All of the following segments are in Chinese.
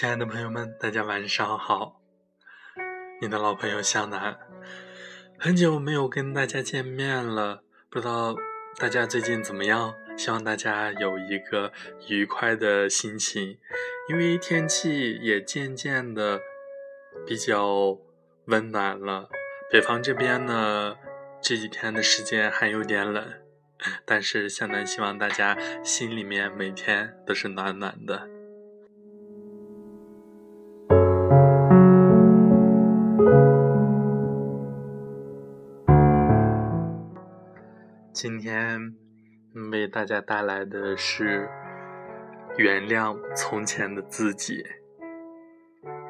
亲爱的朋友们，大家晚上好！你的老朋友向南，很久没有跟大家见面了，不知道大家最近怎么样？希望大家有一个愉快的心情，因为天气也渐渐的比较温暖了。北方这边呢，这几天的时间还有点冷，但是向南希望大家心里面每天都是暖暖的。今天为大家带来的是原谅从前的自己，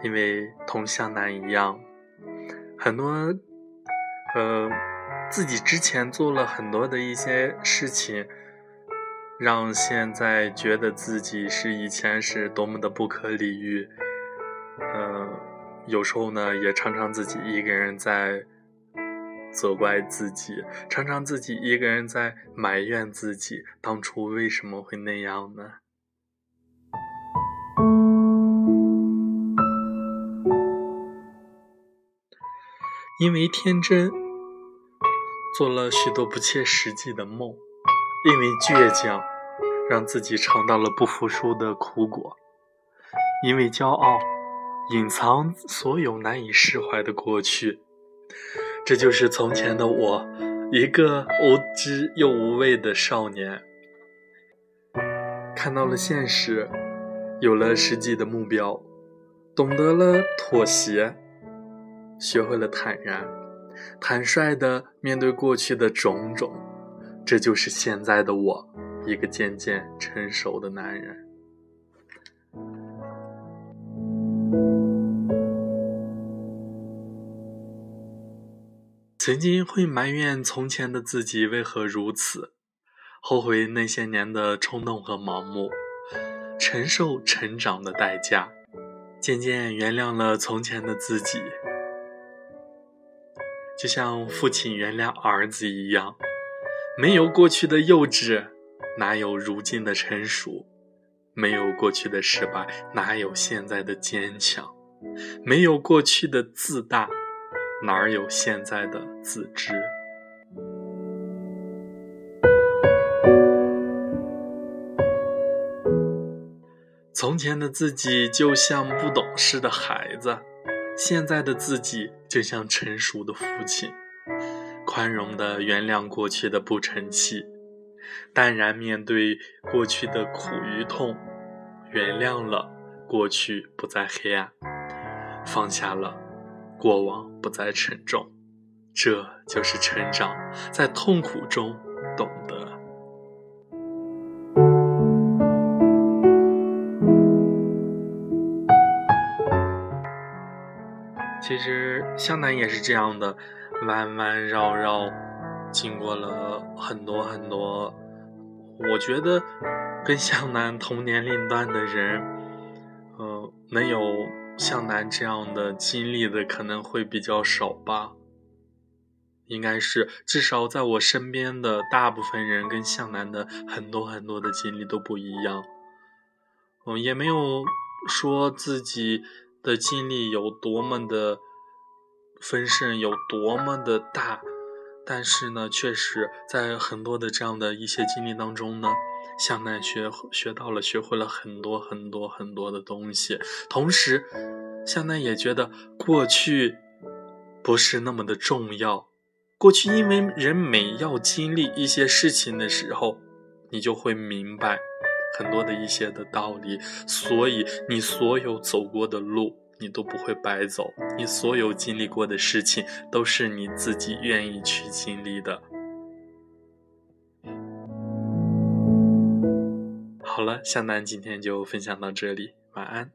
因为同向南一样，很多呃自己之前做了很多的一些事情，让现在觉得自己是以前是多么的不可理喻，呃，有时候呢也常常自己一个人在。责怪自己，常常自己一个人在埋怨自己，当初为什么会那样呢？因为天真，做了许多不切实际的梦；因为倔强，让自己尝到了不服输的苦果；因为骄傲，隐藏所有难以释怀的过去。这就是从前的我，一个无知又无畏的少年。看到了现实，有了实际的目标，懂得了妥协，学会了坦然，坦率的面对过去的种种。这就是现在的我，一个渐渐成熟的男人。曾经会埋怨从前的自己为何如此，后悔那些年的冲动和盲目，承受成长的代价，渐渐原谅了从前的自己，就像父亲原谅儿子一样，没有过去的幼稚，哪有如今的成熟？没有过去的失败，哪有现在的坚强？没有过去的自大。哪儿有现在的自知？从前的自己就像不懂事的孩子，现在的自己就像成熟的父亲，宽容的原谅过去的不成器，淡然面对过去的苦与痛，原谅了过去不再黑暗，放下了。过往不再沉重，这就是成长，在痛苦中懂得。其实湘南也是这样的，弯弯绕绕，经过了很多很多。我觉得跟湘南同年龄段的人，呃，能有。向南这样的经历的可能会比较少吧，应该是至少在我身边的大部分人跟向南的很多很多的经历都不一样，嗯，也没有说自己的经历有多么的丰盛，有多么的大，但是呢，确实在很多的这样的一些经历当中呢。向南学学到了，学会了很多很多很多的东西。同时，向南也觉得过去不是那么的重要。过去，因为人每要经历一些事情的时候，你就会明白很多的一些的道理。所以，你所有走过的路，你都不会白走。你所有经历过的事情，都是你自己愿意去经历的。好了，向南今天就分享到这里，晚安。